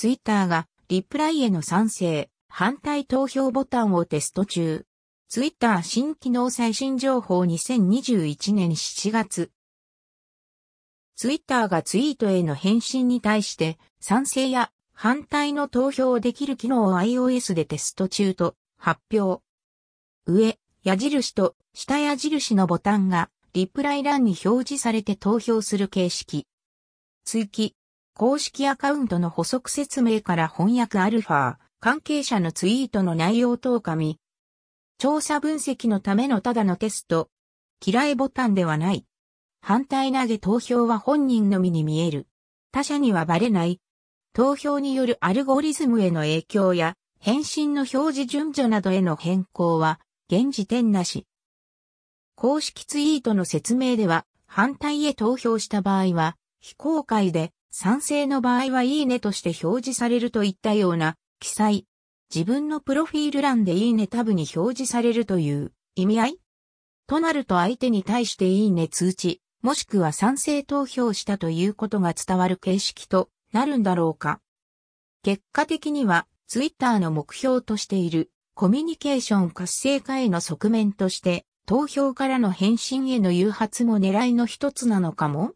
ツイッターがリプライへの賛成、反対投票ボタンをテスト中。ツイッター新機能最新情報2021年7月。ツイッターがツイートへの返信に対して賛成や反対の投票をできる機能を iOS でテスト中と発表。上、矢印と下矢印のボタンがリプライ欄に表示されて投票する形式。追記。公式アカウントの補足説明から翻訳アルファ、関係者のツイートの内容等加味。調査分析のためのただのテスト。嫌いボタンではない。反対投げ投票は本人のみに見える。他者にはバレない。投票によるアルゴリズムへの影響や、返信の表示順序などへの変更は、現時点なし。公式ツイートの説明では、反対へ投票した場合は、非公開で、賛成の場合はいいねとして表示されるといったような記載。自分のプロフィール欄でいいねタブに表示されるという意味合い？となると相手に対していいね通知、もしくは賛成投票したということが伝わる形式となるんだろうか？結果的には、ツイッターの目標としているコミュニケーション活性化への側面として、投票からの返信への誘発も狙いの一つなのかも？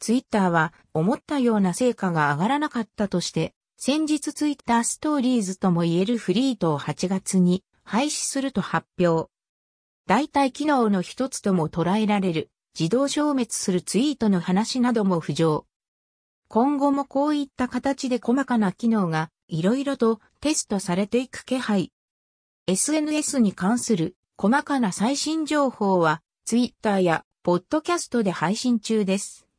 ツイッターは思ったような成果が上がらなかったとして、先日ツイッターストーリーズとも言えるフリートを8月に廃止すると発表。代替機能の一つとも捉えられる自動消滅するツイートの話なども浮上。今後もこういった形で細かな機能がいろいろとテストされていく気配。SNS に関する細かな最新情報はツイッターやポッドキャストで配信中です。